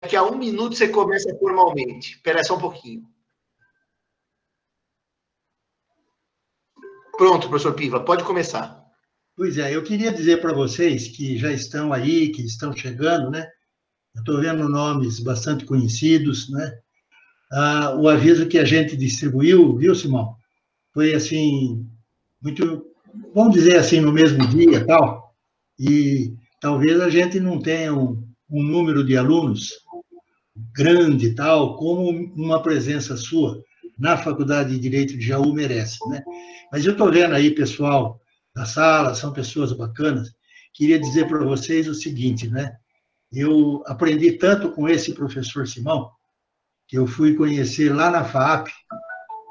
daqui a um minuto você começa formalmente. Espera só um pouquinho. Pronto, professor Piva, pode começar. Pois é, eu queria dizer para vocês que já estão aí, que estão chegando, né? Eu estou vendo nomes bastante conhecidos, né? Ah, o aviso que a gente distribuiu, viu, Simão? Foi assim, muito, vamos dizer assim, no mesmo dia tal, e talvez a gente não tenha um, um número de alunos grande tal, como uma presença sua na Faculdade de Direito de Jaú merece, né? Mas eu estou vendo aí, pessoal da sala, são pessoas bacanas, queria dizer para vocês o seguinte, né? Eu aprendi tanto com esse professor Simão, que eu fui conhecer lá na FAP,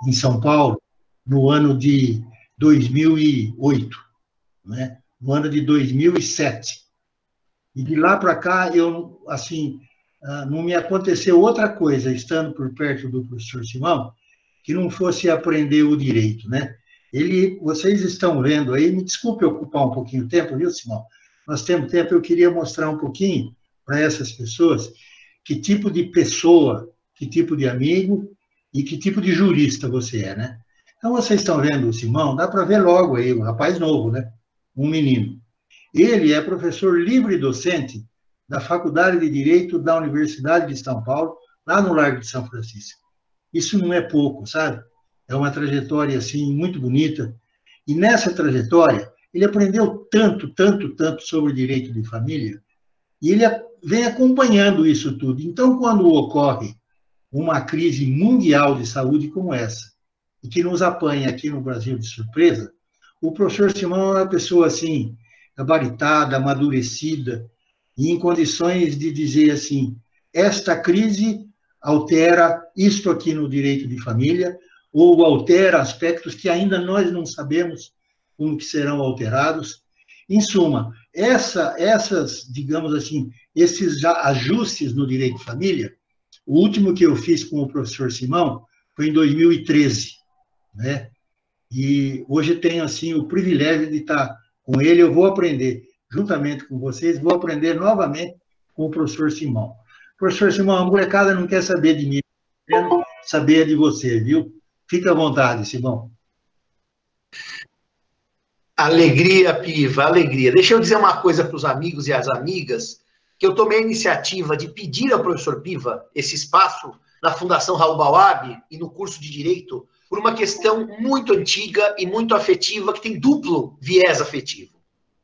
em São Paulo, no ano de 2008, né? no ano de 2007. E de lá para cá, eu, assim, não me aconteceu outra coisa, estando por perto do professor Simão, que não fosse aprender o direito, né? Ele, vocês estão vendo aí, me desculpe ocupar um pouquinho o tempo, viu, Simão? Nós temos tempo, eu queria mostrar um pouquinho para essas pessoas que tipo de pessoa, que tipo de amigo e que tipo de jurista você é, né? Então, vocês estão vendo o Simão, dá para ver logo aí, um rapaz novo, né? Um menino. Ele é professor livre docente da Faculdade de Direito da Universidade de São Paulo, lá no Largo de São Francisco. Isso não é pouco, sabe? É uma trajetória, assim, muito bonita. E nessa trajetória, ele aprendeu tanto, tanto, tanto sobre direito de família, e ele vem acompanhando isso tudo. Então, quando ocorre uma crise mundial de saúde como essa, e que nos apanha aqui no Brasil de surpresa, o professor Simão é uma pessoa assim, gabaritada, amadurecida, e em condições de dizer assim: esta crise altera isto aqui no direito de família, ou altera aspectos que ainda nós não sabemos como que serão alterados. Em suma, essa, essas, digamos assim, esses ajustes no direito de família, o último que eu fiz com o professor Simão foi em 2013, né? E hoje tenho assim o privilégio de estar com ele, eu vou aprender juntamente com vocês, vou aprender novamente com o professor Simão. Professor Simão, a molecada não quer saber de mim, quer saber de você, viu? Fica à vontade, Simão. Alegria, Piva, alegria. Deixa eu dizer uma coisa para os amigos e as amigas, que eu tomei a iniciativa de pedir ao professor Piva esse espaço na Fundação Raul Bawab e no curso de Direito por uma questão muito antiga e muito afetiva, que tem duplo viés afetivo.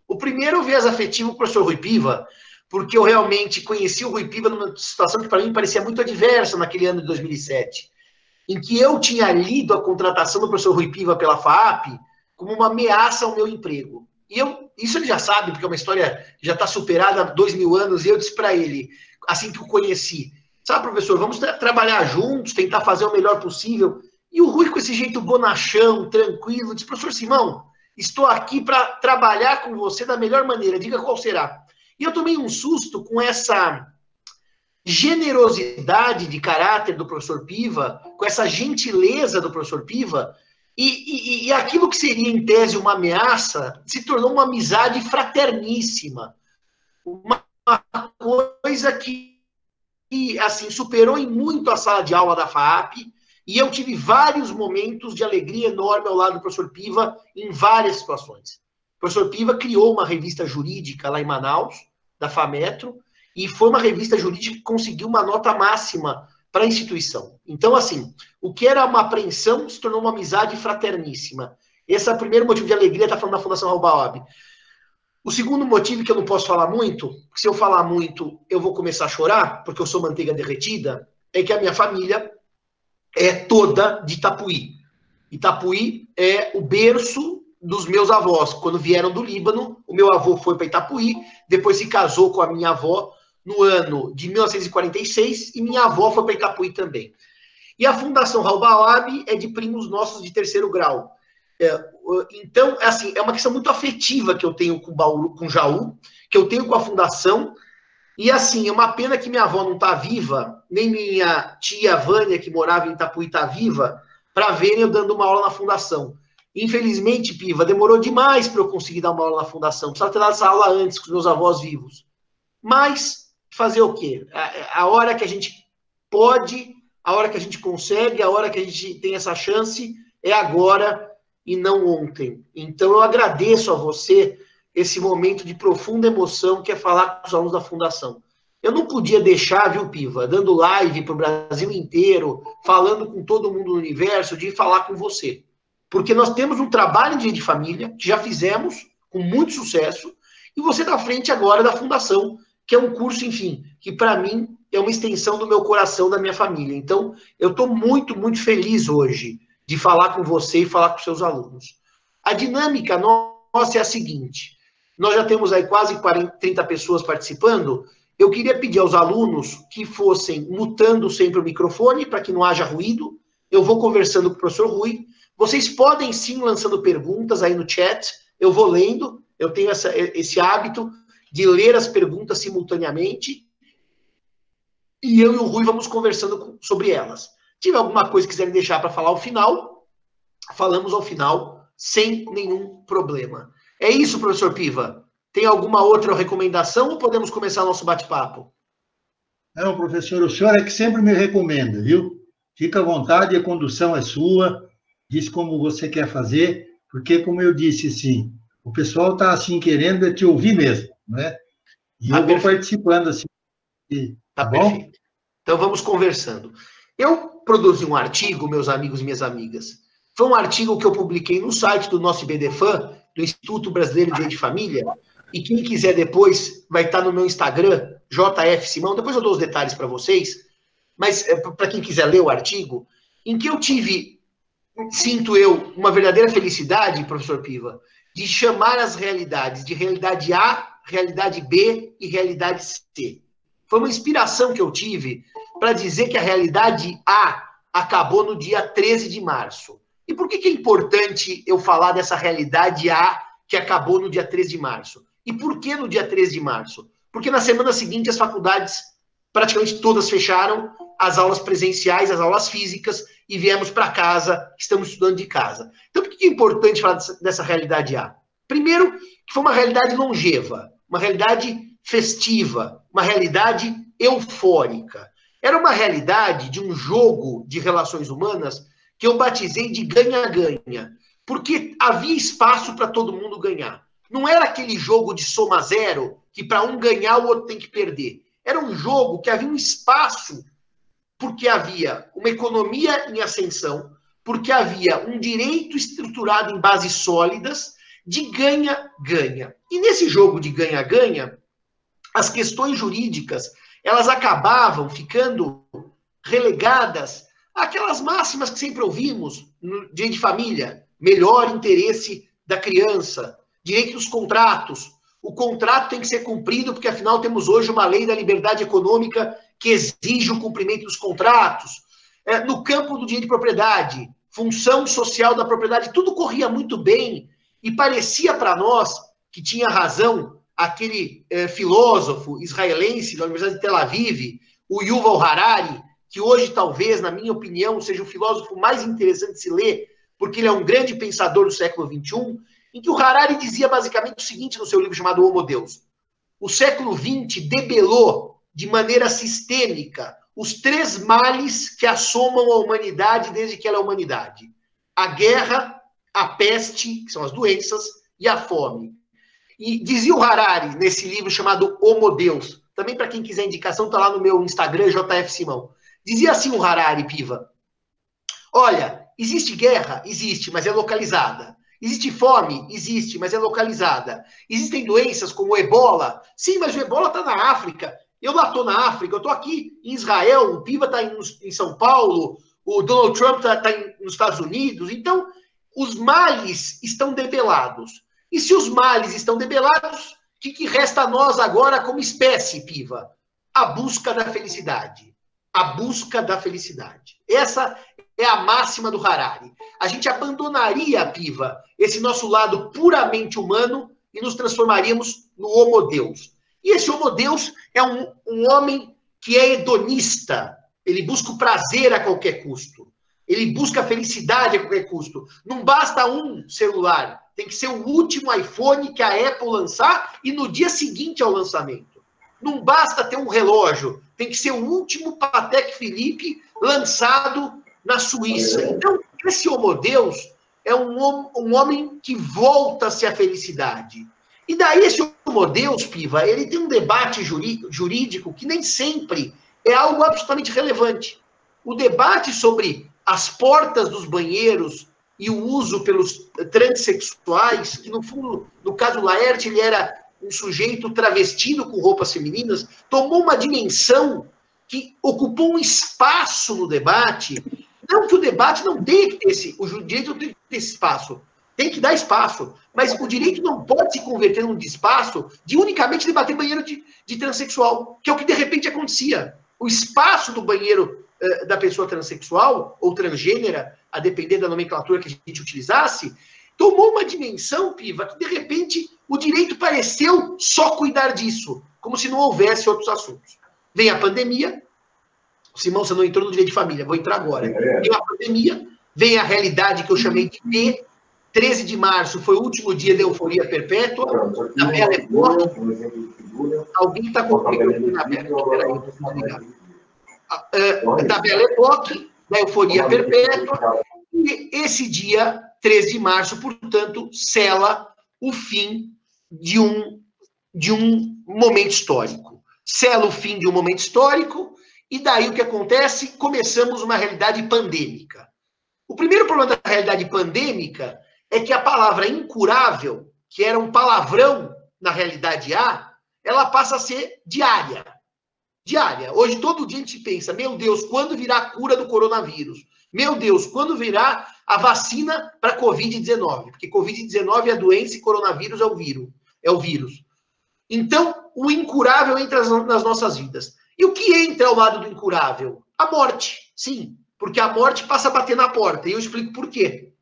O primeiro viés afetivo, o professor Rui Piva, porque eu realmente conheci o Rui Piva numa situação que para mim parecia muito adversa naquele ano de 2007, em que eu tinha lido a contratação do professor Rui Piva pela FAP como uma ameaça ao meu emprego. E eu, isso ele já sabe, porque é uma história já está superada há dois mil anos, e eu disse para ele, assim que o conheci, sabe, professor, vamos tra trabalhar juntos, tentar fazer o melhor possível. E o Rui, com esse jeito bonachão, tranquilo, disse, professor Simão, Estou aqui para trabalhar com você da melhor maneira. Diga qual será. E eu tomei um susto com essa generosidade de caráter do professor Piva, com essa gentileza do professor Piva, e, e, e, aquilo que seria, em tese, uma ameaça, se tornou uma amizade fraterníssima. Uma coisa que, que assim, superou em muito a sala de aula da FAP, e eu tive vários momentos de alegria enorme ao lado do professor Piva em várias situações. O professor Piva criou uma revista jurídica lá em Manaus, da FAMetro, e foi uma revista jurídica que conseguiu uma nota máxima para a instituição. Então, assim, o que era uma apreensão se tornou uma amizade fraterníssima. Esse é o primeiro motivo de alegria, está falando da Fundação Albaob. O segundo motivo que eu não posso falar muito, se eu falar muito eu vou começar a chorar, porque eu sou manteiga derretida, é que a minha família é toda de Itapuí. Itapuí é o berço dos meus avós. Quando vieram do Líbano, o meu avô foi para Itapuí, depois se casou com a minha avó no ano de 1946 e minha avó foi para Itapuí também. E a Fundação Raul é de primos nossos de terceiro grau. É, então, é assim, é uma questão muito afetiva que eu tenho com Bauru, com Jaú, que eu tenho com a Fundação, e assim, é uma pena que minha avó não está viva, nem minha tia Vânia, que morava em Itapuí, está viva, para verem eu dando uma aula na fundação. Infelizmente, Piva, demorou demais para eu conseguir dar uma aula na fundação. Precisava ter dado essa aula antes, com os meus avós vivos. Mas fazer o quê? A, a hora que a gente pode, a hora que a gente consegue, a hora que a gente tem essa chance é agora e não ontem. Então eu agradeço a você esse momento de profunda emoção que é falar com os alunos da fundação. Eu não podia deixar, viu, Piva, dando live para o Brasil inteiro, falando com todo mundo no universo, de falar com você. Porque nós temos um trabalho de, família, que já fizemos, com muito sucesso, e você está à frente agora da fundação, que é um curso, enfim, que para mim é uma extensão do meu coração, da minha família. Então, eu estou muito, muito feliz hoje de falar com você e falar com seus alunos. A dinâmica nossa é a seguinte: nós já temos aí quase 40, 30 pessoas participando, eu queria pedir aos alunos que fossem mutando sempre o microfone para que não haja ruído. Eu vou conversando com o professor Rui. Vocês podem sim lançando perguntas aí no chat. Eu vou lendo. Eu tenho essa, esse hábito de ler as perguntas simultaneamente. E eu e o Rui vamos conversando sobre elas. Se tiver alguma coisa que quiserem deixar para falar ao final, falamos ao final sem nenhum problema. É isso, professor Piva. Tem alguma outra recomendação ou podemos começar nosso bate-papo? Não, professor, o senhor é que sempre me recomenda, viu? Fica à vontade, a condução é sua, diz como você quer fazer, porque, como eu disse, sim, o pessoal está assim querendo é te ouvir mesmo, né? E ah, eu vou participando assim. tá, tá bom? Perfeito. Então vamos conversando. Eu produzi um artigo, meus amigos e minhas amigas. Foi um artigo que eu publiquei no site do nosso IBDFAN, do Instituto Brasileiro de Direito de Família, e quem quiser depois, vai estar no meu Instagram, JF Simão. Depois eu dou os detalhes para vocês. Mas é, para quem quiser ler o artigo, em que eu tive, sinto eu, uma verdadeira felicidade, professor Piva, de chamar as realidades de realidade A, realidade B e realidade C. Foi uma inspiração que eu tive para dizer que a realidade A acabou no dia 13 de março. E por que, que é importante eu falar dessa realidade A que acabou no dia 13 de março? E por que no dia 13 de março? Porque na semana seguinte as faculdades praticamente todas fecharam, as aulas presenciais, as aulas físicas, e viemos para casa, estamos estudando de casa. Então, por que é importante falar dessa, realidade A? Primeiro, que foi uma realidade longeva, uma realidade festiva, uma realidade eufórica. Era uma realidade de um jogo de relações humanas que eu batizei de ganha-ganha, porque havia espaço para todo mundo ganhar. Não era aquele jogo de soma zero que para um ganhar o outro tem que perder. Era um jogo que havia um espaço porque havia uma economia em ascensão, porque havia um direito estruturado em bases sólidas de ganha-ganha. E nesse jogo de ganha-ganha, as questões jurídicas, elas acabavam ficando relegadas àquelas máximas que sempre ouvimos no dia de família, melhor interesse da criança, direito dos contratos. O contrato tem que ser cumprido, porque afinal temos hoje uma lei da liberdade econômica que exige o cumprimento dos contratos. É, no campo do direito de propriedade, função social da propriedade, tudo corria muito bem e parecia para nós que tinha razão aquele é, filósofo israelense da Universidade de Tel Aviv, o Yuval Harari, que hoje talvez, na minha opinião, seja o filósofo mais interessante de se ler, porque ele é um grande pensador do século XXI, em que o Harari dizia basicamente o seguinte no seu livro chamado Homo Deus. O século XX debelou de maneira sistêmica os três males que assomam a humanidade desde que ela é humanidade: a guerra, a peste, que são as doenças, e a fome. E dizia o Harari nesse livro chamado Homo Deus, também para quem quiser indicação, está lá no meu Instagram, JF Simão. Dizia assim o Harari, Piva: Olha, existe guerra? Existe, mas é localizada. Existe fome? Existe, mas é localizada. Existem doenças como o ebola? Sim, mas o ebola está na África. Eu lá estou na África, eu estou aqui em Israel, o Piva está em, em, São Paulo, o Donald Trump está tá nos Estados Unidos. Então, os males estão debelados. E se os males estão debelados, o que, que resta a nós agora como espécie, Piva? A busca da felicidade. A busca da felicidade. Essa é a máxima do Harari. A gente abandonaria, Piva, esse nosso lado puramente humano e nos transformaríamos no Homo Deus. E esse Homo Deus é um, um homem que é hedonista. Ele busca o prazer a qualquer custo. Ele busca a felicidade a qualquer custo. Não basta um celular. Tem que ser o último iPhone que a Apple lançar e no dia seguinte ao lançamento. Não basta ter um relógio, tem que ser o último Patek Philippe lançado na Suíça. Então, esse homodeus é um, um homem que volta-se à felicidade. E daí esse homodeus, Piva, ele tem um debate jurídico que nem sempre é algo absolutamente relevante. O debate sobre as portas dos banheiros e o uso pelos transexuais, que no fundo, no caso Laerte, ele era um sujeito travestido com roupas femininas, tomou uma dimensão que ocupou um espaço no debate. Não que o debate não tenha que ter esse, o direito tem que ter esse espaço, tem que dar espaço, mas o direito não pode se converter num espaço de unicamente debater banheiro de, de transexual, que é o que de repente acontecia. O espaço do banheiro uh, da pessoa transexual ou transgênera, a depender da nomenclatura que a gente utilizasse, tomou uma dimensão, Piva, que de repente o direito pareceu só cuidar disso, como se não houvesse outros assuntos. Vem a pandemia, Simão, você não entrou no direito de família, vou entrar agora. Vem a pandemia, vem a realidade que eu chamei de P. 13 de março foi o último dia da euforia perpétua, na Bela Époque. Alguém está com o microfone aberto. Peraí, uh, da Bela Époque, da euforia perpétua. E esse dia, 13 de março, portanto, sela o fim de um, de um momento histórico. Sela o fim de um momento histórico, e daí o que acontece? Começamos uma realidade pandêmica. O primeiro problema da realidade pandêmica é que a palavra incurável, que era um palavrão na realidade A, ela passa a ser diária. Diária. Hoje, todo dia a gente pensa, meu Deus, quando virá a cura do coronavírus? Meu Deus, quando virá a vacina para Covid-19? Porque Covid-19 é a doença e coronavírus é o vírus. É o vírus. Então, o incurável entra nas nossas vidas. E o que entra ao lado do incurável? A morte, sim. Porque a morte passa a bater na porta. E eu explico por quê.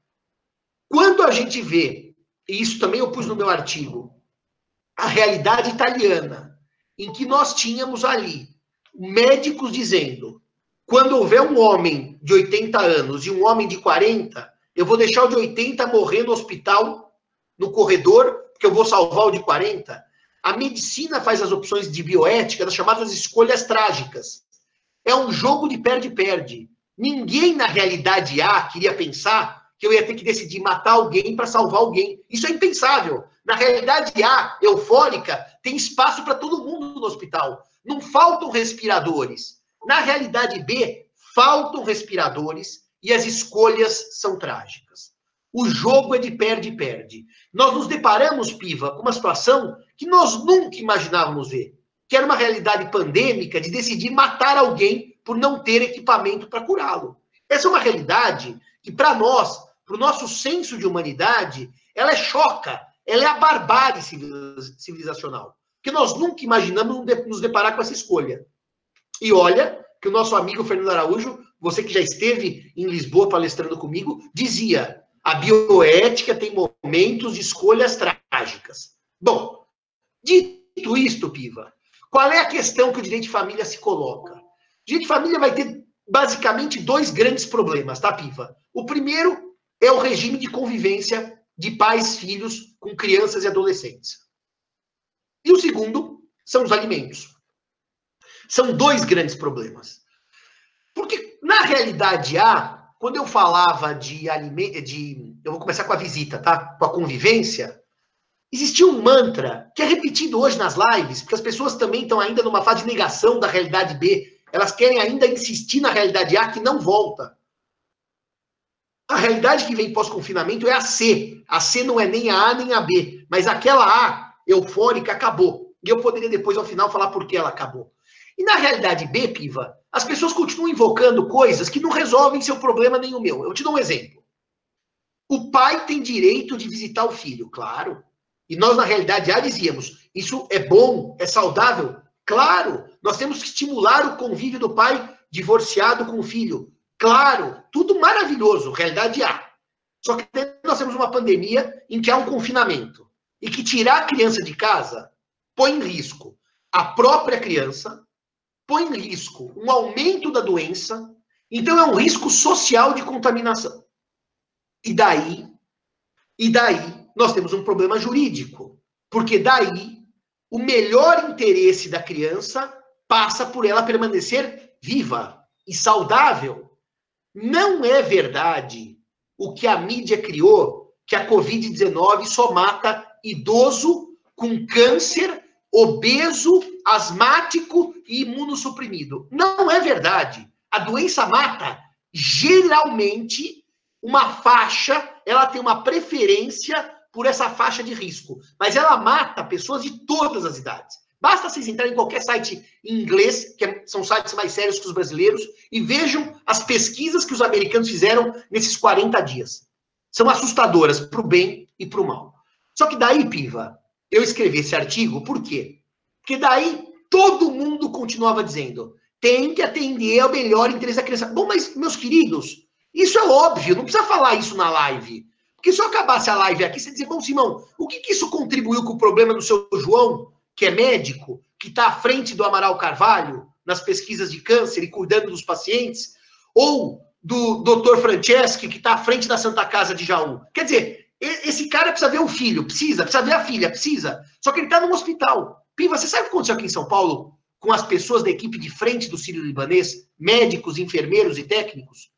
Quando a gente vê, e isso também eu pus no meu artigo, a realidade italiana, em que nós tínhamos ali médicos dizendo: quando houver um homem de 80 anos e um homem de 40, eu vou deixar o de 80 morrer no hospital, no corredor, porque eu vou salvar o de 40. A medicina faz as opções de bioética, das chamadas escolhas trágicas. É um jogo de perde-perde. Ninguém na realidade A queria pensar que eu ia ter que decidir matar alguém para salvar alguém. Isso é impensável. Na realidade A, eufórica, tem espaço para todo mundo no hospital. Não faltam respiradores. Na realidade B, faltam respiradores e as escolhas são trágicas. O jogo é de perde-perde. Nós nos deparamos, Piva, com uma situação que nós nunca imaginávamos ver, que era uma realidade pandêmica de decidir matar alguém por não ter equipamento para curá-lo. Essa é uma realidade que, para nós, para o nosso senso de humanidade, ela é choca, ela é a barbárie civilizacional. Porque nós nunca imaginamos nos deparar com essa escolha. E olha que o nosso amigo Fernando Araújo, você que já esteve em Lisboa palestrando comigo, dizia: a bioética tem momentos de escolhas trágicas. Bom, dito isto, Piva, qual é a questão que o direito de família se coloca? O direito de família vai ter basicamente dois grandes problemas, tá, Piva? O primeiro é o regime de convivência de pais, filhos com crianças e adolescentes. E o segundo são os alimentos. São dois grandes problemas. Porque, na realidade A, quando eu falava de alimento, de, eu vou começar com a visita, tá? Com a convivência, existia um mantra que é repetido hoje nas lives, porque as pessoas também estão ainda numa fase de negação da realidade B. Elas querem ainda insistir na realidade A que não volta. A realidade que vem pós-confinamento é a C. A C não é nem a A nem a B, mas aquela A eufórica acabou. E eu poderia depois, ao final, falar por que ela acabou. E na realidade B, Piva, as pessoas continuam invocando coisas que não resolvem seu problema nem o meu. Eu te dou um exemplo. O pai tem direito de visitar o filho, claro. E nós, na realidade, já dizíamos: isso é bom, é saudável? Claro. Nós temos que estimular o convívio do pai divorciado com o filho. Claro. Tudo maravilhoso, realidade há. Só que nós temos uma pandemia em que há um confinamento. E que tirar a criança de casa põe em risco a própria criança, põe em risco um aumento da doença, então é um risco social de contaminação. E daí, e daí nós temos um problema jurídico, porque daí o melhor interesse da criança passa por ela permanecer viva e saudável. Não é verdade o que a mídia criou, que a Covid-19 só mata idoso com câncer, obeso, asmático e imunossuprimido. Não é verdade. A doença mata geralmente uma faixa, ela tem uma preferência por essa faixa de risco, mas ela mata pessoas de todas as idades. Basta vocês entrarem em qualquer site em inglês, que é, são sites mais sérios que os brasileiros, e vejam as pesquisas que os americanos fizeram nesses 40 dias. São assustadoras para o bem e para o mal. Só que daí, Piva, eu escrevi esse artigo, por quê? Porque daí todo mundo continuava dizendo: tem que atender ao melhor interesse da criança. Bom, mas, meus queridos, isso é óbvio, não precisa falar isso na live. Porque se eu acabasse a live aqui, você dizer, bom, Simão, o que, que isso contribuiu com o problema do seu João, que é médico, que está à frente do Amaral Carvalho, nas pesquisas de câncer e cuidando dos pacientes, ou do doutor Franceschi, que está à frente da Santa Casa de Jaú? Quer dizer, esse cara precisa ver o filho, precisa, precisa ver a filha, precisa. Só que ele está no hospital. Piva, você sabe o que aconteceu aqui em São Paulo com as pessoas da equipe de frente do Sírio Libanês, médicos, enfermeiros e técnicos?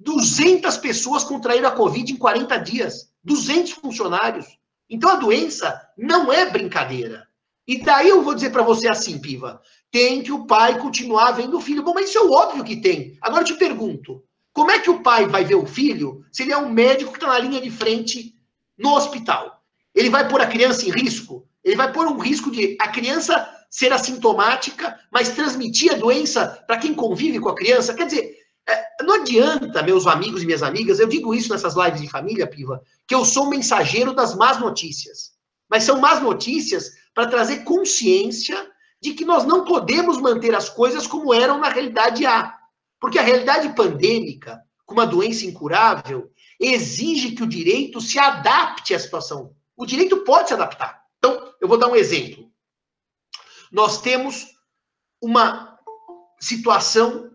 200 pessoas contraíram a Covid em 40 dias. 200 funcionários. Então a doença não é brincadeira. E daí eu vou dizer para você assim, Piva, tem que o pai continuar vendo o filho. Bom, mas isso é óbvio que tem. Agora eu te pergunto, como é que o pai vai ver o filho se ele é um médico que está na linha de frente no hospital? Ele vai pôr a criança em risco? Ele vai pôr um risco de a criança ser assintomática, mas transmitir a doença para quem convive com a criança? Quer dizer, não adianta, meus amigos e minhas amigas, eu digo isso nessas lives de família, Piva, que eu sou mensageiro das más notícias. Mas são más notícias para trazer consciência de que nós não podemos manter as coisas como eram na realidade A. Porque a realidade pandêmica, com uma doença incurável, exige que o direito se adapte à situação. O direito pode se adaptar. Então, eu vou dar um exemplo. Nós temos uma situação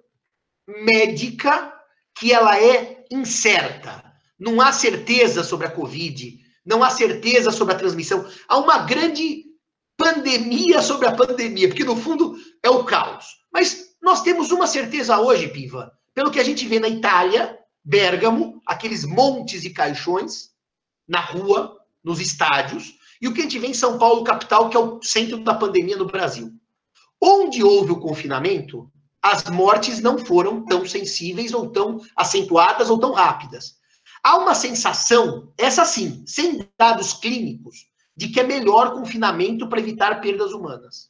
médica que ela é incerta. Não há certeza sobre a Covid, não há certeza sobre a transmissão. Há uma grande pandemia sobre a pandemia, porque no fundo é o caos. Mas nós temos uma certeza hoje, Piva, pelo que a gente vê na Itália, Bérgamo, aqueles montes e caixões na rua, nos estádios, e o que a gente vê em São Paulo, capital, que é o centro da pandemia no Brasil. Onde houve o confinamento, as mortes não foram tão sensíveis ou tão acentuadas ou tão rápidas. Há uma sensação, essa sim, sem dados clínicos, de que é melhor confinamento para evitar perdas humanas.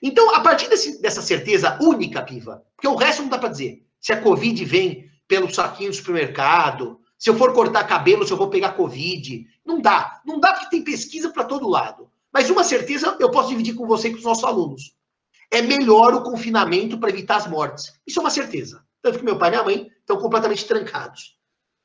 Então, a partir desse, dessa certeza única, Piva, porque o resto não dá para dizer. Se a Covid vem pelo saquinho do supermercado, se eu for cortar cabelo, se eu vou pegar Covid. Não dá. Não dá porque tem pesquisa para todo lado. Mas uma certeza eu posso dividir com você e com os nossos alunos é melhor o confinamento para evitar as mortes. Isso é uma certeza. Tanto que meu pai e minha mãe estão completamente trancados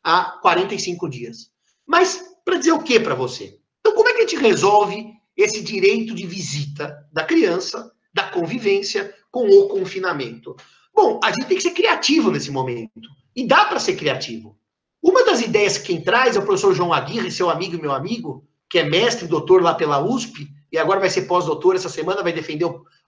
há 45 dias. Mas para dizer o que para você? Então, como é que a gente resolve esse direito de visita da criança, da convivência com o confinamento? Bom, a gente tem que ser criativo nesse momento. E dá para ser criativo. Uma das ideias que quem traz é o professor João Aguirre, seu amigo e meu amigo, que é mestre doutor lá pela USP, e agora vai ser pós-doutor essa semana, vai defender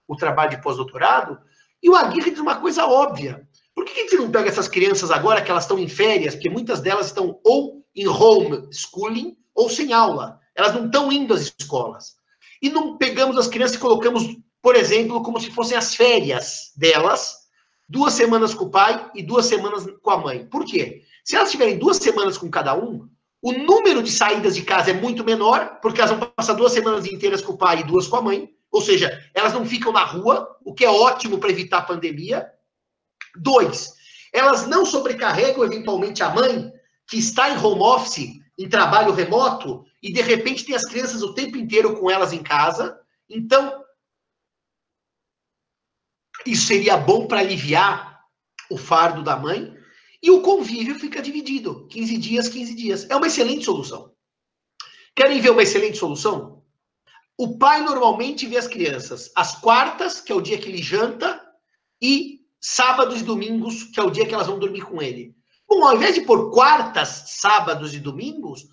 o trabalho de pós-doutorado. E o Aguirre diz uma coisa óbvia. Por que a gente não pega essas crianças agora que elas estão em férias, porque muitas delas estão ou em home schooling ou sem aula. Elas não estão indo às escolas. E não pegamos as crianças e colocamos, por exemplo, como se fossem as férias delas, duas semanas com o pai e duas semanas com a mãe. Por quê? Se elas tiverem duas semanas com cada um, o número de saídas de casa é muito menor, porque elas vão passar duas semanas inteiras com o pai e duas com a mãe. Ou seja, elas não ficam na rua, o que é ótimo para evitar a pandemia. Dois, elas não sobrecarregam eventualmente a mãe, que está em home office, em trabalho remoto, e de repente tem as crianças o tempo inteiro com elas em casa. Então, isso seria bom para aliviar o fardo da mãe. E o convívio fica dividido: 15 dias, 15 dias. É uma excelente solução. Querem ver uma excelente solução? O pai normalmente vê as crianças às quartas, que é o dia que ele janta, e sábados e domingos, que é o dia que elas vão dormir com ele. Bom, ao invés de pôr quartas, sábados e domingos,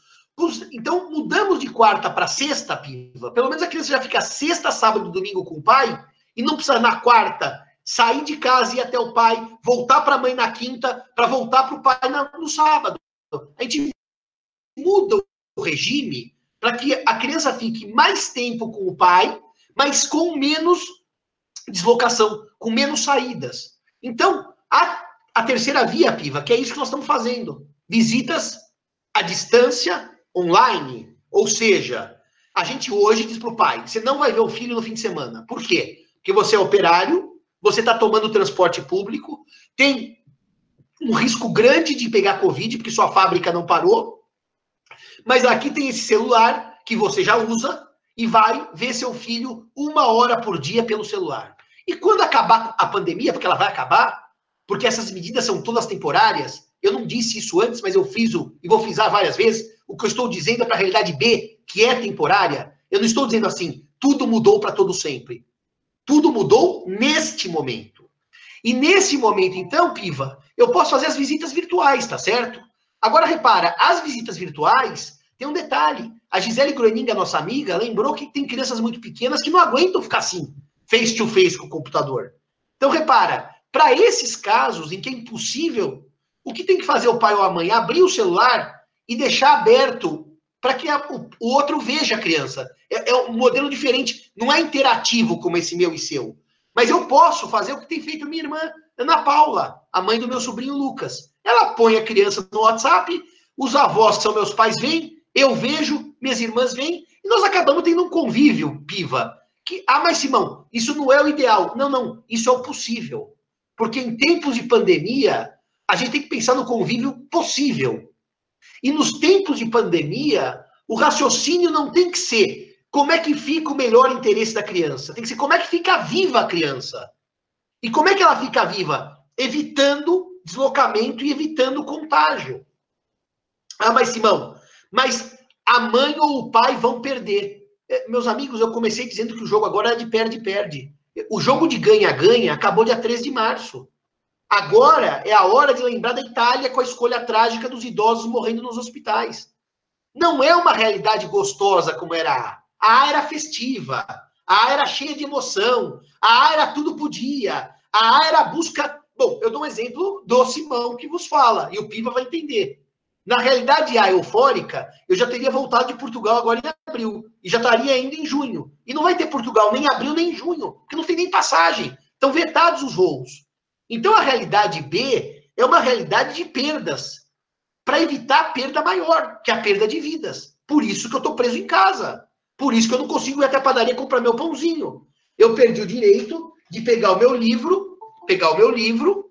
Então, mudamos de quarta para sexta, Piva. Pelo menos a criança já fica sexta, sábado e domingo com o pai e não precisa na quarta sair de casa e ir até o pai, voltar para a mãe na quinta, para voltar para o pai no sábado. A gente muda o regime para que a criança fique mais tempo com o pai, mas com menos deslocação, com menos saídas. Então, a, a terceira via, Piva, que é isso que nós estamos fazendo. Visitas à distância, online. Ou seja, a gente hoje diz para o pai: você não vai ver o filho no fim de semana. Por quê? Porque você é operário, você está tomando transporte público, tem um risco grande de pegar Covid, porque sua fábrica não parou. Mas aqui tem esse celular que você já usa e vai ver seu filho uma hora por dia pelo celular. E quando acabar a pandemia, porque ela vai acabar, porque essas medidas são todas temporárias, eu não disse isso antes, mas eu fiz o, e vou frisar várias vezes, o que eu estou dizendo é para a realidade B, que é temporária. Eu não estou dizendo assim, tudo mudou para todo sempre. Tudo mudou neste momento. E nesse momento, então, Piva, eu posso fazer as visitas virtuais, tá certo? Agora, repara, as visitas virtuais tem um detalhe. A Gisele Groening, a nossa amiga, lembrou que tem crianças muito pequenas que não aguentam ficar assim, face to face com o computador. Então, repara, para esses casos em que é impossível, o que tem que fazer o pai ou a mãe? Abrir o celular e deixar aberto para que a, o, o, outro veja a criança. É, é, um modelo diferente, não é interativo como esse meu e seu. Mas eu posso fazer o que tem feito minha irmã Ana Paula, a mãe do meu sobrinho Lucas. Ela põe a criança no WhatsApp, os avós, que são meus pais, vêm, eu vejo, minhas irmãs vêm, e nós acabamos tendo um convívio, piva. Que, ah, mas Simão, isso não é o ideal. Não, não, isso é o possível. Porque em tempos de pandemia, a gente tem que pensar no convívio possível. E nos tempos de pandemia, o raciocínio não tem que ser como é que fica o melhor interesse da criança. Tem que ser como é que fica viva a criança. E como é que ela fica viva? Evitando deslocamento e evitando contágio. Ah, mas Simão, mas a mãe ou o pai vão perder. É, meus amigos, eu comecei dizendo que o jogo agora é de perde-perde. O jogo de ganha-ganha acabou dia 3 de março. Agora é a hora de lembrar da Itália com a escolha trágica dos idosos morrendo nos hospitais. Não é uma realidade gostosa como era a. A era festiva, a era cheia de emoção, a era tudo podia, a era busca. Bom, eu dou um exemplo do Simão que vos fala, e o Piva vai entender. Na realidade, a eufórica, eu já teria voltado de Portugal agora em abril, e já estaria ainda em junho. E não vai ter Portugal nem em abril nem em junho, porque não tem nem passagem. Estão vetados os voos. Então a realidade B é uma realidade de perdas, para evitar a perda maior, que é a perda de vidas. Por isso que eu estou preso em casa. Por isso que eu não consigo ir até a padaria comprar meu pãozinho. Eu perdi o direito de pegar o meu livro, pegar o meu livro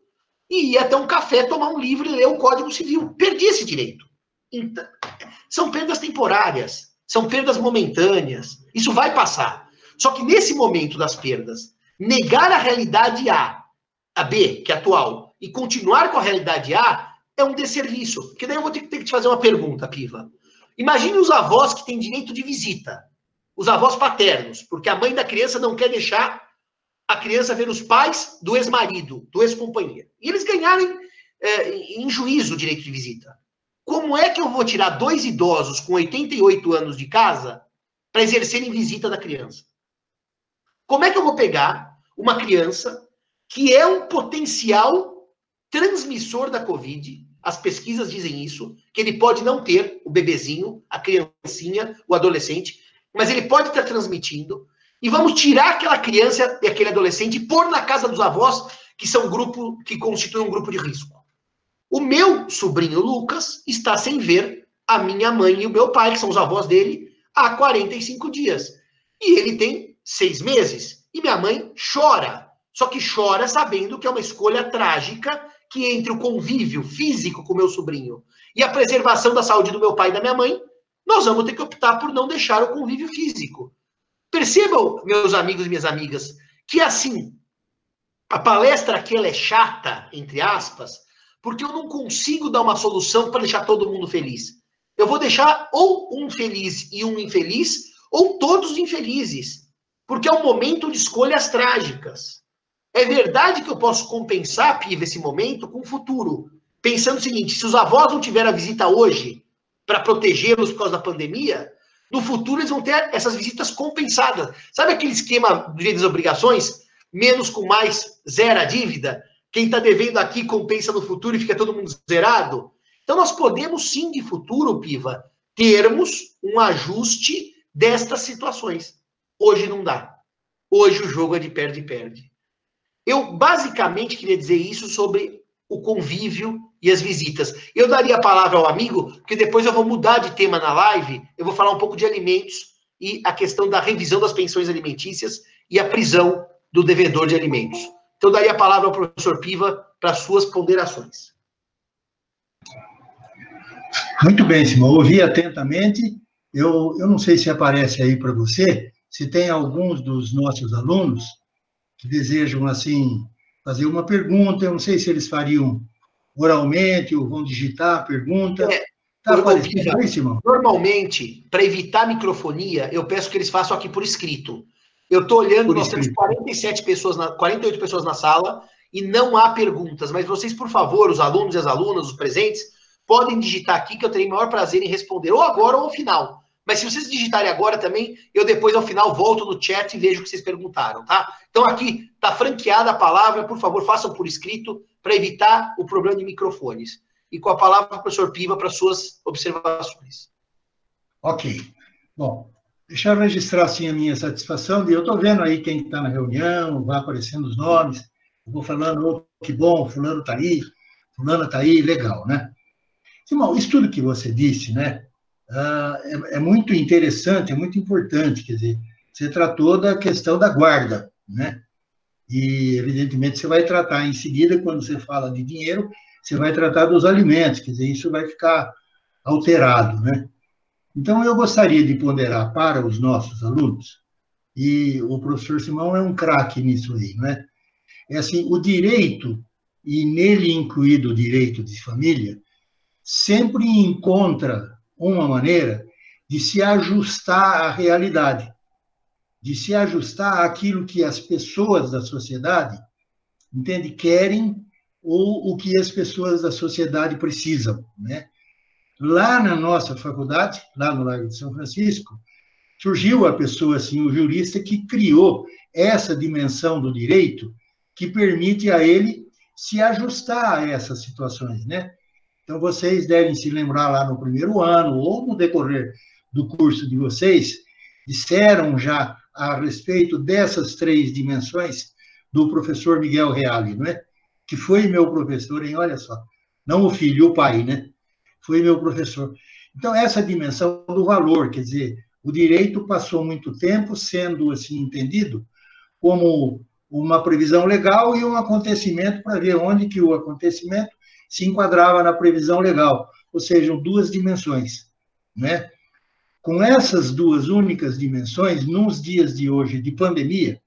e ir até um café tomar um livro e ler o Código Civil. Perdi esse direito. Então, são perdas temporárias, são perdas momentâneas. Isso vai passar. Só que nesse momento das perdas, negar a realidade A a B, que é atual, e continuar com a realidade A, é um desserviço. Porque daí eu vou ter, ter que te fazer uma pergunta, Piva. Imagine os avós que têm direito de visita. Os avós paternos, porque a mãe da criança não quer deixar a criança ver os pais do ex-marido, do ex-companheiro. E eles ganharem é, em juízo o direito de visita. Como é que eu vou tirar dois idosos com 88 anos de casa para exercerem visita da criança? Como é que eu vou pegar uma criança que é um potencial transmissor da Covid. As pesquisas dizem isso, que ele pode não ter o bebezinho, a criancinha, o adolescente, mas ele pode estar transmitindo. E vamos tirar aquela criança e aquele adolescente e pôr na casa dos avós, que são grupo que constitui um grupo de risco. O meu sobrinho Lucas está sem ver a minha mãe e o meu pai, que são os avós dele, há 45 dias. E ele tem seis meses. E minha mãe chora só que chora sabendo que é uma escolha trágica que entre o convívio físico com meu sobrinho e a preservação da saúde do meu pai e da minha mãe, nós vamos ter que optar por não deixar o convívio físico. Percebam, meus amigos e minhas amigas, que assim, a palestra aqui é chata, entre aspas, porque eu não consigo dar uma solução para deixar todo mundo feliz. Eu vou deixar ou um feliz e um infeliz, ou todos infelizes. Porque é um momento de escolhas trágicas. É verdade que eu posso compensar, Piva, esse momento com o futuro. Pensando o seguinte: se os avós não tiveram a visita hoje, para protegê-los por causa da pandemia, no futuro eles vão ter essas visitas compensadas. Sabe aquele esquema do das obrigações? Menos com mais, zero a dívida? Quem está devendo aqui compensa no futuro e fica todo mundo zerado? Então nós podemos sim, de futuro, Piva, termos um ajuste destas situações. Hoje não dá. Hoje o jogo é de perde-perde. Eu basicamente queria dizer isso sobre o convívio e as visitas. Eu daria a palavra ao amigo, porque depois eu vou mudar de tema na live, eu vou falar um pouco de alimentos e a questão da revisão das pensões alimentícias e a prisão do devedor de alimentos. Então, eu daria a palavra ao professor Piva para suas ponderações. Muito bem, Simão. Ouvi atentamente. Eu, eu não sei se aparece aí para você, se tem alguns dos nossos alunos que desejam, assim, fazer uma pergunta. Eu não sei se eles fariam oralmente ou vão digitar a pergunta. É, tá aparecendo aí, Simão? Normalmente, para evitar microfonia, eu peço que eles façam aqui por escrito. Eu estou olhando, por nós escrito. temos 47 pessoas, na, 48 pessoas na sala e não há perguntas. Mas vocês, por favor, os alunos e as alunas, os presentes, podem digitar aqui que eu terei maior prazer em responder, ou agora ou ao final. Mas se vocês digitarem agora também, eu depois ao final volto no chat e vejo o que vocês perguntaram, tá? Então aqui está franqueada a palavra, por favor, façam por escrito para evitar o problema de microfones. E com a palavra, professor Piva, para suas observações. Ok. Bom, deixa eu registrar assim a minha satisfação de eu estou vendo aí quem está na reunião, vai aparecendo os nomes, eu vou falando, oh, que bom, fulano está aí, fulana está aí, legal, né? Simão, isso tudo que você disse, né, uh, é, é, muito interessante, é muito importante, quer dizer, você tratou da questão da guarda, né? E, evidentemente, você vai tratar em seguida, quando você fala de dinheiro, você vai tratar dos alimentos, quer dizer, isso vai ficar alterado, né? Então, eu gostaria de ponderar para os nossos alunos, e o professor Simão é um craque nisso aí, não é? É assim, o direito, e nele incluído o direito de família, sempre encontra uma maneira de se ajustar à realidade, de se ajustar àquilo que as pessoas da sociedade, entende, querem ou o que as pessoas da sociedade precisam, né? Lá na nossa faculdade, lá no Largo de São Francisco, surgiu a pessoa assim, o jurista que criou essa dimensão do direito que permite a ele se ajustar a essas situações, né? Então, vocês devem se lembrar lá no primeiro ano, ou no decorrer do curso de vocês, disseram já a respeito dessas três dimensões do professor Miguel Reale, não é? Que foi meu professor, hein? Olha só. Não o filho, o pai, né? Foi meu professor. Então, essa dimensão do valor, quer dizer, o direito passou muito tempo sendo assim entendido como uma previsão legal e um acontecimento para ver onde que o acontecimento se enquadrava na previsão legal, ou seja, duas dimensões, né? Com essas duas únicas dimensões, nos dias de hoje de pandemia,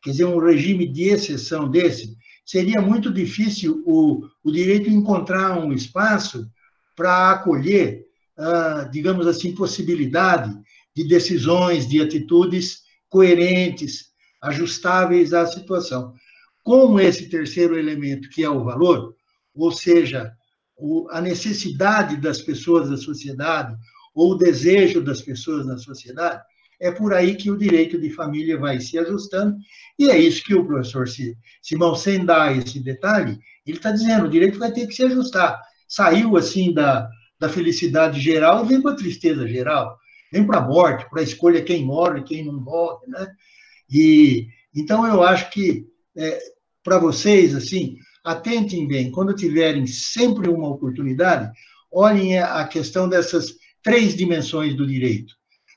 quer dizer, um regime de exceção desse, seria muito difícil o, o direito encontrar um espaço para acolher, ah, digamos assim, possibilidade de decisões, de atitudes coerentes, ajustáveis à situação. Com esse terceiro elemento, que é o valor, ou seja, a necessidade das pessoas da sociedade, ou o desejo das pessoas na sociedade, é por aí que o direito de família vai se ajustando, e é isso que o professor Simão, sem dar esse detalhe, ele está dizendo, o direito vai ter que se ajustar. Saiu, assim, da, da felicidade geral e vem para a tristeza geral, vem para a morte, para a escolha quem morre e quem não morre, né? E, então, eu acho que, é, para vocês, assim, atentem bem, quando tiverem sempre uma oportunidade, olhem a questão dessas três dimensões do direito,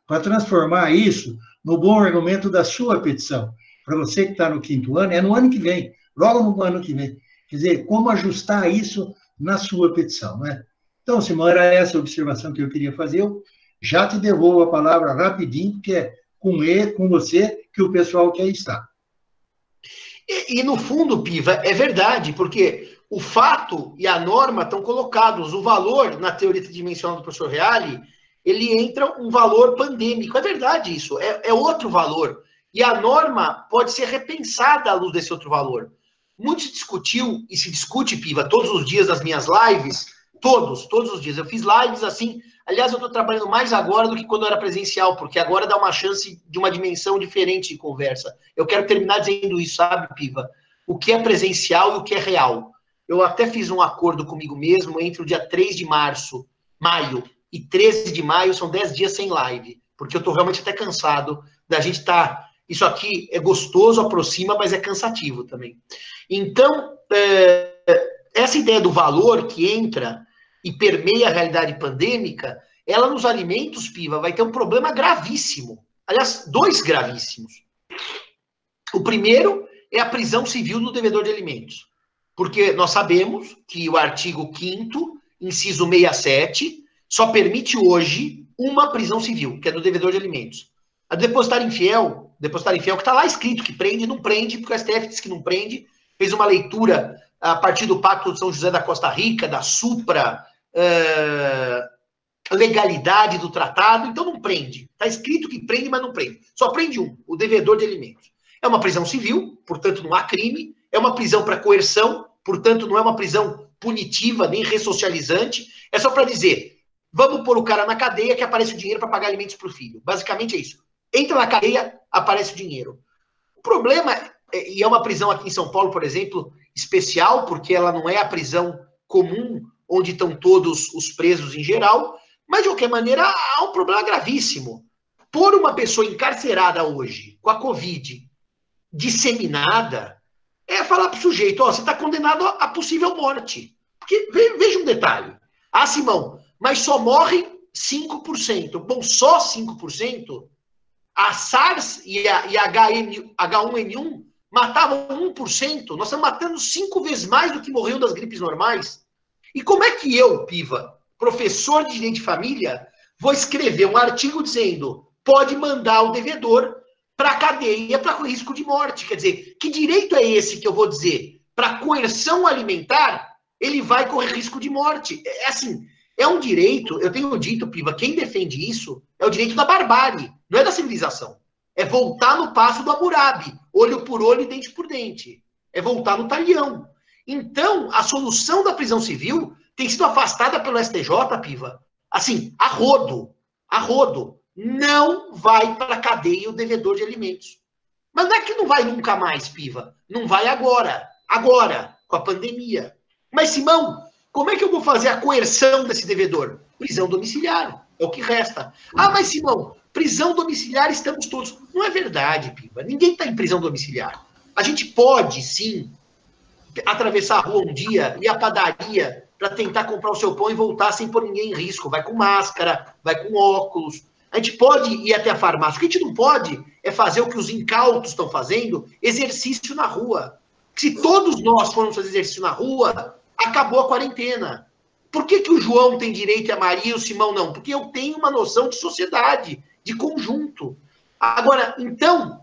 para transformar isso no bom argumento da sua petição. Para você que está no quinto ano, é no ano que vem, logo no ano que vem. Quer dizer, como ajustar isso na sua petição, né? Então, Simão, era essa observação que eu queria fazer. Eu já te devolvo a palavra rapidinho, porque é com ele, com você, que o pessoal quer estar. E, e, no fundo, Piva, é verdade, porque o fato e a norma estão colocados. O valor, na teoria tridimensional do professor Reale, ele entra um valor pandêmico. É verdade isso, é, é outro valor. E a norma pode ser repensada à luz desse outro valor. Muito se discutiu e se discute, Piva, todos os dias das minhas lives, todos, todos os dias. Eu fiz lives assim Aliás, eu estou trabalhando mais agora do que quando era presencial, porque agora dá uma chance de uma dimensão diferente de conversa. Eu quero terminar dizendo isso, sabe, Piva? O que é presencial e o que é real. Eu até fiz um acordo comigo mesmo entre o dia 3 de março, maio, e 13 de maio, são 10 dias sem live, porque eu estou realmente até cansado da gente estar. Tá... Isso aqui é gostoso, aproxima, mas é cansativo também. Então, é... essa ideia do valor que entra e permeia a realidade pandêmica, ela nos alimentos, Piva, vai ter um problema gravíssimo. Aliás, dois gravíssimos. O primeiro é a prisão civil do devedor de alimentos. Porque nós sabemos que o artigo 5 inciso 67, só permite hoje uma prisão civil, que é do devedor de alimentos. A depositário infiel, depositário infiel que está lá escrito que prende, não prende, porque o STF disse que não prende, fez uma leitura a partir do Pacto de São José da Costa Rica, da supra uh, legalidade do tratado, então não prende. Está escrito que prende, mas não prende. Só prende um, o devedor de alimentos. É uma prisão civil, portanto não há crime, é uma prisão para coerção, portanto não é uma prisão punitiva nem ressocializante, é só para dizer, vamos pôr o cara na cadeia que aparece o dinheiro para pagar alimentos para o filho. Basicamente é isso. Entra na cadeia, aparece o dinheiro. O problema, é, e é uma prisão aqui em São Paulo, por exemplo, especial, porque ela não é a prisão comum onde estão todos os presos em geral, mas de qualquer maneira há um problema gravíssimo. Por uma pessoa encarcerada hoje, com a Covid disseminada, é falar para o sujeito: ó, você está condenado a possível morte. Porque veja um detalhe. Ah, Simão, mas só morre 5%. Bom, só 5%? A SARS e a, e a H1N1 matavam 1%. Nós estamos matando cinco vezes mais do que morreu das gripes normais. E como é que eu, Piva, professor de direito de família, vou escrever um artigo dizendo pode mandar o devedor para a cadeia para risco de morte? Quer dizer, que direito é esse que eu vou dizer? Para coerção alimentar, ele vai correr risco de morte. É, é assim, é um direito, eu tenho dito, Piva, quem defende isso é o direito da barbárie, não é da civilização. É voltar no passo do Hammurabi, olho por olho e dente por dente. É voltar no talhão. Então, a solução da prisão civil tem sido afastada pelo STJ, Piva. Assim, a rodo. A rodo. Não vai para a cadeia o devedor de alimentos. Mas não é que não vai nunca mais, Piva. Não vai agora. Agora, com a pandemia. Mas, Simão, como é que eu vou fazer a coerção desse devedor? Prisão domiciliar. É o que resta. Ah, mas, Simão, prisão domiciliar estamos todos. Não é verdade, Piva. Ninguém está em prisão domiciliar. A gente pode, sim, atravessar a rua um dia, ir à padaria para tentar comprar o seu pão e voltar sem pôr ninguém em risco. Vai com máscara, vai com óculos. A gente pode ir até a farmácia. O que a gente não pode é fazer o que os incautos estão fazendo, exercício na rua. Se todos nós formos fazer exercício na rua, acabou a quarentena. Por que, que o João tem direito e a Maria e o Simão não? Porque eu tenho uma noção de sociedade, de conjunto. Agora, então,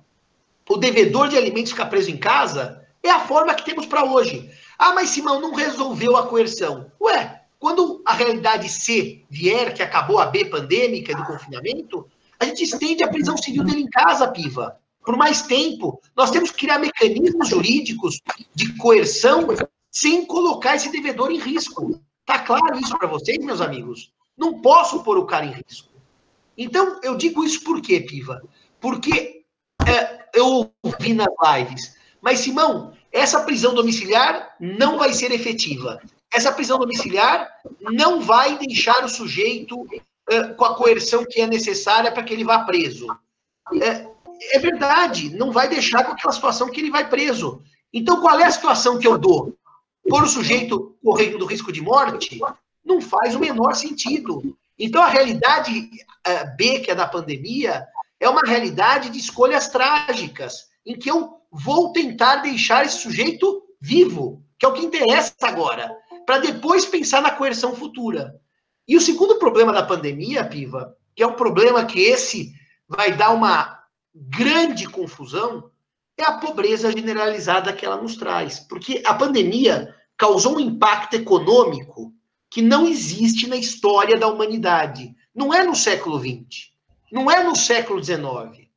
o devedor de alimentos ficar preso em casa é a forma que temos para hoje. Ah, mas Simão não resolveu a coerção. Ué, quando a realidade C vier, que acabou a B pandêmica do confinamento, a gente estende a prisão civil dele em casa, piva, por mais tempo. Nós temos que criar mecanismos jurídicos de coerção sem colocar esse devedor em risco. Tá claro isso para vocês, meus amigos? Não posso pôr o cara em risco. Então, eu digo isso por quê, Piva? Porque é, eu ouvi nas lives mas, Simão, essa prisão domiciliar não vai ser efetiva. Essa prisão domiciliar não vai deixar o sujeito uh, com a coerção que é necessária para que ele vá preso. É, é verdade, não vai deixar com aquela situação que ele vai preso. Então, qual é a situação que eu dou? Por o sujeito correndo risco de morte? Não faz o menor sentido. Então, a realidade uh, B, que é da pandemia, é uma realidade de escolhas trágicas, em que eu vou tentar deixar esse sujeito vivo, que é o que interessa agora, para depois pensar na coerção futura. E o segundo problema da pandemia, Piva, que é um problema que esse vai dar uma grande confusão, é a pobreza generalizada que ela nos traz. Porque a pandemia causou um impacto econômico que não existe na história da humanidade. Não é no século XX, não é no século XIX.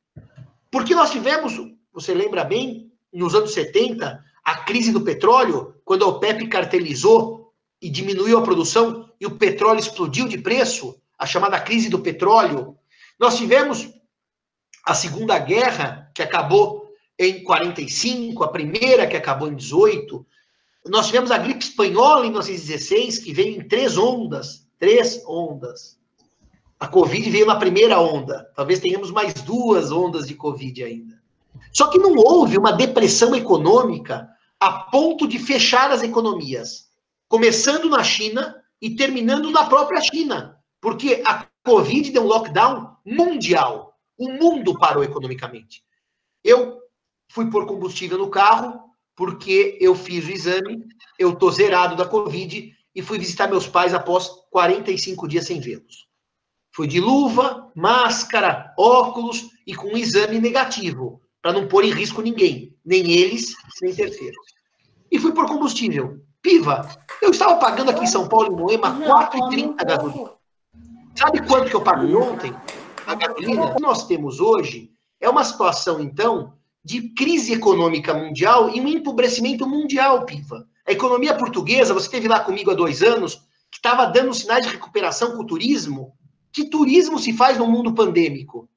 Porque nós tivemos você lembra bem, nos anos 70, a crise do petróleo, quando a OPEP cartelizou e diminuiu a produção e o petróleo explodiu de preço, a chamada crise do petróleo. Nós tivemos a Segunda Guerra, que acabou em 45, a primeira que acabou em 18. Nós tivemos a gripe espanhola em 1916, que veio em três ondas, três ondas. A Covid veio na primeira onda. Talvez tenhamos mais duas ondas de Covid ainda. Só que não houve uma depressão econômica a ponto de fechar as economias, começando na China e terminando na própria China, porque a Covid deu um lockdown mundial. O mundo parou economicamente. Eu fui pôr combustível no carro porque eu fiz o exame, eu tô zerado da Covid e fui visitar meus pais após 45 dias sem vê-los. Fui de luva, máscara, óculos e com um exame negativo, para não pôr em risco ninguém, nem eles, nem terceiros. E fui por combustível. Piva, eu estava pagando aqui em São Paulo, em Moema, 4,30 a gasolina. Sabe quanto que eu paguei ontem? A gasolina. O que nós temos hoje é uma situação, então, de crise econômica mundial e um empobrecimento mundial, Piva. A economia portuguesa, você esteve lá comigo há dois anos, que estava dando sinais de recuperação com o turismo. Que turismo se faz no mundo pandêmico?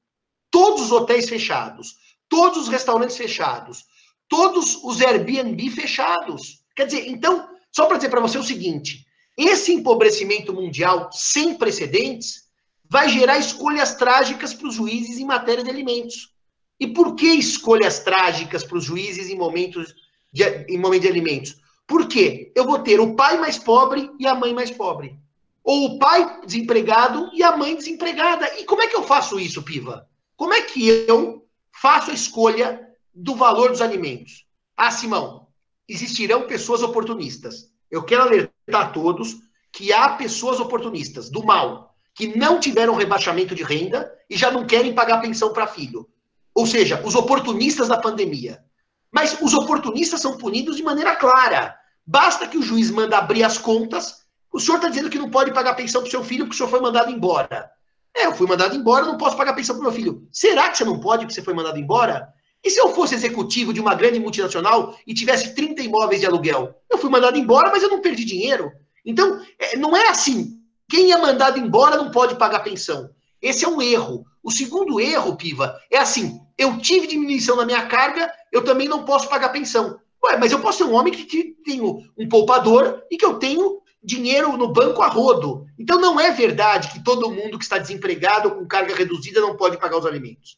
Todos os hotéis fechados, todos os restaurantes fechados, todos os Airbnb fechados. Quer dizer, então, só para dizer para você o seguinte: esse empobrecimento mundial sem precedentes vai gerar escolhas trágicas para os juízes em matéria de alimentos. E por que escolhas trágicas para os juízes em momentos de, em momento de alimentos? Porque eu vou ter o pai mais pobre e a mãe mais pobre. Ou o pai desempregado e a mãe desempregada. E como é que eu faço isso, Piva? Como é que eu faço a escolha do valor dos alimentos. Ah, Simão, existirão pessoas oportunistas. Eu quero alertar a todos que há pessoas oportunistas do mal que não tiveram rebaixamento de renda e já não querem pagar pensão para filho. Ou seja, os oportunistas da pandemia. Mas os oportunistas são punidos de maneira clara. Basta que o juiz manda abrir as contas. O senhor está dizendo que não pode pagar pensão para seu filho porque o senhor foi mandado embora. É, eu fui mandado embora, não posso pagar pensão para o meu filho. Será que você não pode porque você foi mandado embora? E se eu fosse executivo de uma grande multinacional e tivesse 30 imóveis de aluguel? Eu fui mandado embora, mas eu não perdi dinheiro. Então, é, não é assim. Quem é mandado embora não pode pagar pensão. Esse é um erro. O segundo erro, Piva, é assim: eu tive diminuição na minha carga, eu também não posso pagar pensão. Ué, mas eu posso ser um homem que, que tenho um poupador e que eu tenho dinheiro no banco a rodo. Então não é verdade que todo mundo que está desempregado com carga reduzida não pode pagar os alimentos.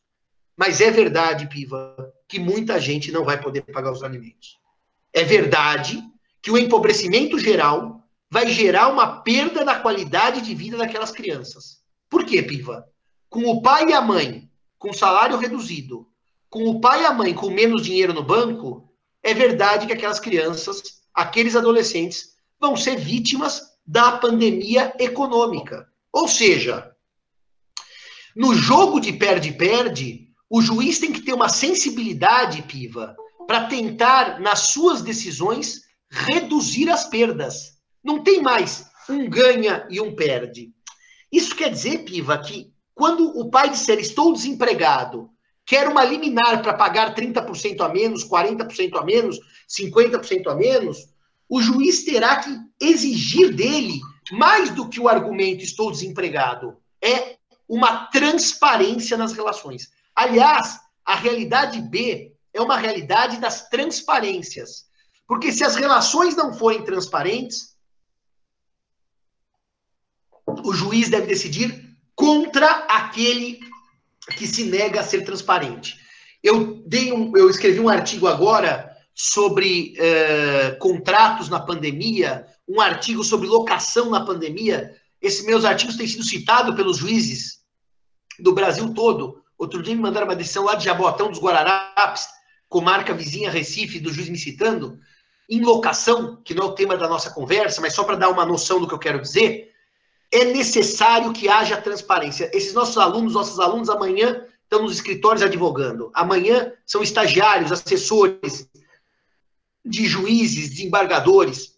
Mas é verdade, Piva, que muita gente não vai poder pagar os alimentos. É verdade que o empobrecimento geral vai gerar uma perda da qualidade de vida daquelas crianças. Por quê, Piva? Com o pai e a mãe com salário reduzido, com o pai e a mãe com menos dinheiro no banco, é verdade que aquelas crianças, aqueles adolescentes, vão ser vítimas da pandemia econômica. Ou seja, no jogo de perde-perde, o juiz tem que ter uma sensibilidade, Piva, para tentar, nas suas decisões, reduzir as perdas. Não tem mais um ganha e um perde. Isso quer dizer, Piva, que quando o pai disser estou desempregado, quero uma liminar para pagar 30% a menos, 40% a menos, 50% a menos, o juiz terá que exigir dele mais do que o argumento estou desempregado. É uma transparência nas relações. Aliás, a realidade B é uma realidade das transparências. Porque se as relações não forem transparentes, o juiz deve decidir contra aquele que se nega a ser transparente. Eu dei um, eu escrevi um artigo agora sobre uh, contratos na pandemia, um artigo sobre locação na pandemia. Esses meus artigos têm sido citados pelos juízes do Brasil todo. Outro dia me mandaram uma decisão lá de Jabotão dos Guararapes, comarca vizinha Recife, do juiz me citando, em locação, que não é o tema da nossa conversa, mas só para dar uma noção do que eu quero dizer, é necessário que haja transparência. Esses nossos alunos, nossos alunos amanhã estão nos escritórios advogando. Amanhã são estagiários, assessores de juízes, desembargadores.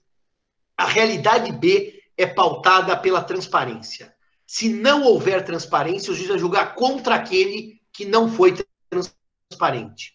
A realidade B é pautada pela transparência. Se não houver transparência, o juiz vai julgar contra aquele que não foi transparente.